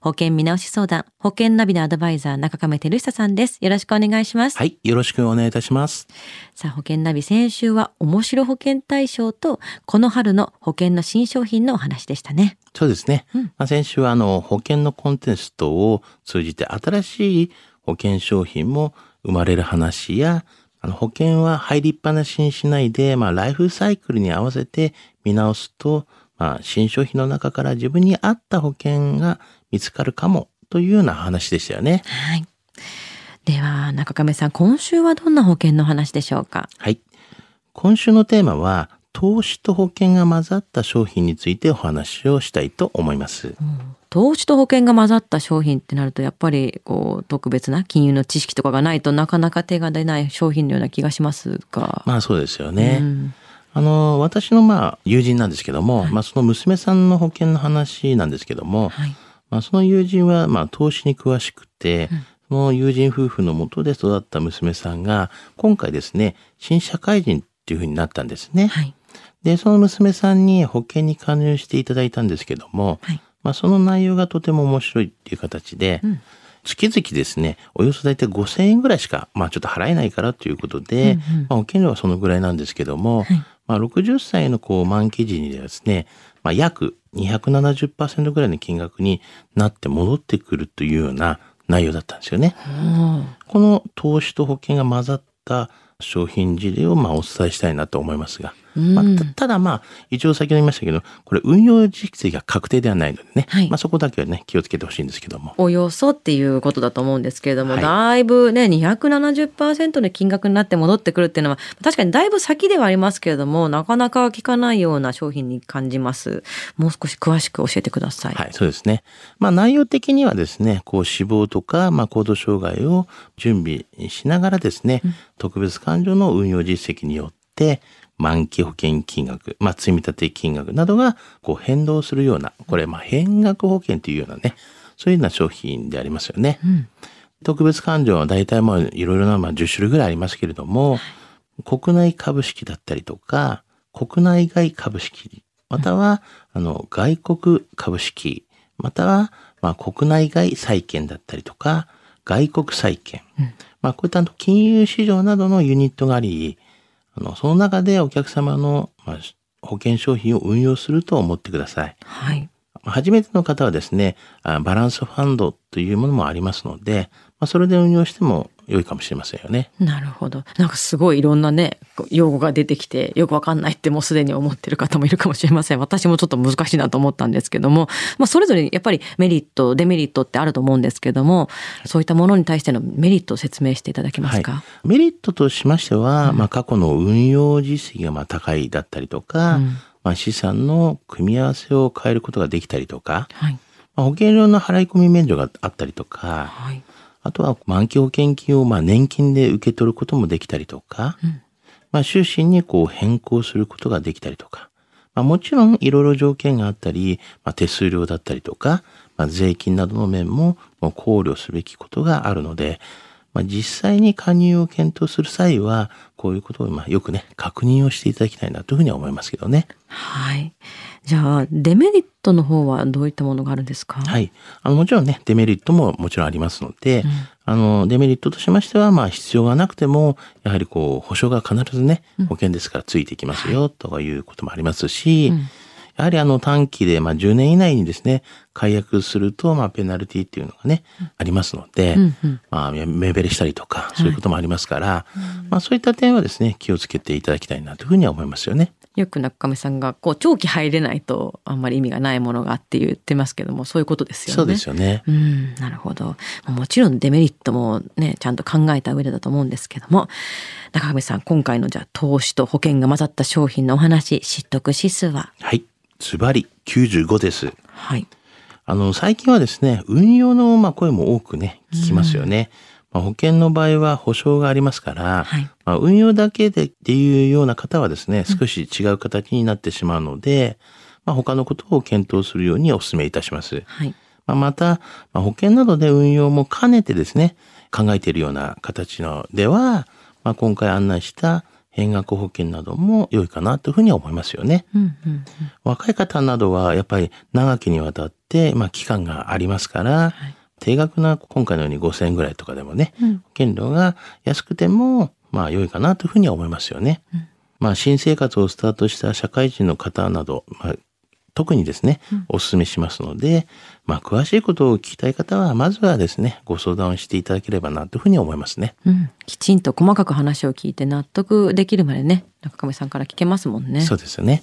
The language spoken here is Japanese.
保険見直し相談、保険ナビのアドバイザー中亀照久さんです。よろしくお願いします。はい。よろしくお願いいたします。さあ、保険ナビ先週は面白保険大賞とこの春の保険の新商品のお話でしたね。そうですね。うんまあ、先週はあの保険のコンテストを通じて新しい保険商品も生まれる話や、あの保険は入りっぱなしにしないで、まあライフサイクルに合わせて見直すと、まあ新商品の中から自分に合った保険が見つかるかもというような話でしたよね。はい。では、中亀さん、今週はどんな保険の話でしょうか？はい。今週のテーマは、投資と保険が混ざった商品についてお話をしたいと思います。投資と保険が混ざった商品ってなるとやっぱりこう特別な金融の知識とかがないとなかなか手が出ない商品のような気がしますが。まあそうですよね。うんあの、私のまあ友人なんですけども、まあその娘さんの保険の話なんですけども、はい。まあその友人はまあ投資に詳しくて、その友人夫婦のもとで育った娘さんが、今回ですね、新社会人っていうふうになったんですね。はい。で、その娘さんに保険に加入していただいたんですけども、はい。まあその内容がとても面白いっていう形で、うん月々ですね、およそ大体5000円ぐらいしか、まあちょっと払えないからということで、うんうんまあ保険料はそのぐらいなんですけども、はいまあ60歳のこう満期時にはですね、まあ約270%ぐらいの金額になって戻ってくるというような内容だったんですよね。この投資と保険が混ざった商品事例をまあお伝えしたいなと思いますが、うんまあ、たただまあ、一応先ほど言いましたけど、これ運用実績が確定ではないのでね、はいまあそこだけはね、気をつけてほしいんですけども。およそっていうことだと思うんですけれども、はいだいぶね、270%の金額になって戻ってくるっていうのは、確かにだいぶ先ではありますけれども、なかなか効かないような商品に感じます。もう少し詳しく教えてください。はい、そうですね。まあ内容的にはですね、こう死亡とか、まあ行動障害を準備しながらですね、特別勘定の運用実績によって、満期保険金額、まあ積立金額などがこう変動するような、これまあ変額保険というようなね、そういうような商品でありますよね。うん。特別勘定は大体まあいろいろなまあ10種類ぐらいありますけれども、国内株式だったりとか、国内外株式、またはあの外国株式、またはまあ国内外債券だったりとか、外国債券、まあこういった金融市場などのユニットがあり、あのその中でお客様のまあ保険商品を運用すると思ってください。はい。初めての方はですね、あバランスファンドというものもありますので、まあ、それで運用しても良いかもしれませんよね。なるほど。なんかすごいいろんなね、用語が出てきて、よくわかんないってもうすでに思ってる方もいるかもしれません。私もちょっと難しいなと思ったんですけども、まあそれぞれやっぱりメリット、デメリットってあると思うんですけども、そういったものに対してのメリットを説明していただけますか？メリットとしましては、まあ、過去の運用実績がまあ高いだったりとか、うんまあ、資産の組み合わせを変えることができたりとか、はい。まあ、保険料の払い込み免除があったりとか、はい。あとは満期保険金をまあ年金で受け取ることもできたりとか、うん。まあ、終身にこう変更することができたりとか、まあ、もちろんいろいろ条件があったり、まあ、手数料だったりとか、まあ、税金などの面ももう考慮すべきことがあるので、まあ、実際に加入を検討する際は、こういうことをまあよくね、確認をしていただきたいなというふうには思いますけどね。はい。じゃあ、デメリットの方はどういったものがあるんですか？はいい。あの、もちろんね、デメリットももちろんありますので、うんあの、デメリットとしましては、まあ、必要がなくても、やはりこう、保証が必ずね、保険ですからついてきますよ、とかいうこともありますし、うんやはりあの短期で、まあ10年以内にですね、解約すると、まあペナルティっていうのがね、ありますので、うんうんまあ目減りしたりとか、そういうこともありますから、まあそういった点はですね、気をつけていただきたいなというふうには思いますよね。よく中亀さんが、こう、長期入れないとあんまり意味がないものがあって言ってますけども、そういうことですよね。そうですよね。うん、なるほど。もちろんデメリットもね、ちゃんと考えた上でだと思うんですけども、中上さん、今回のじゃあ投資と保険が混ざった商品のお話、知得指数は？はい。ズバリ95です。はい。あの、最近はですね、運用のまあ声も多くね、聞きますよね。まあ、保険の場合は保証がありますから、はいまあ、運用だけでっていうような方はですね、少し違う形になってしまうので、まあ、他のことを検討するようにお勧めいたします。はい。まあ、また、まあ、保険などで運用も兼ねてですね、考えているような形のでは、まあ、今回案内した変額保険なども良いかなというふうに思いますよね。うんうんうん若い方などはやっぱり長きにわたって、まあ、期間がありますから、はい定額な今回のように5000円ぐらいとかでもね、うん保険料が安くても、まあ良いかなというふうには思いますよね。うんまあ新生活をスタートした社会人の方など、まあ特にですね、お勧めしますので、まあ詳しいことを聞きたい方は、まずはですね、ご相談をしていただければなというふうに思いますね。うん、きちんと細かく話を聞いて納得できるまでね中亀さんから聞けますもんねそうですよね。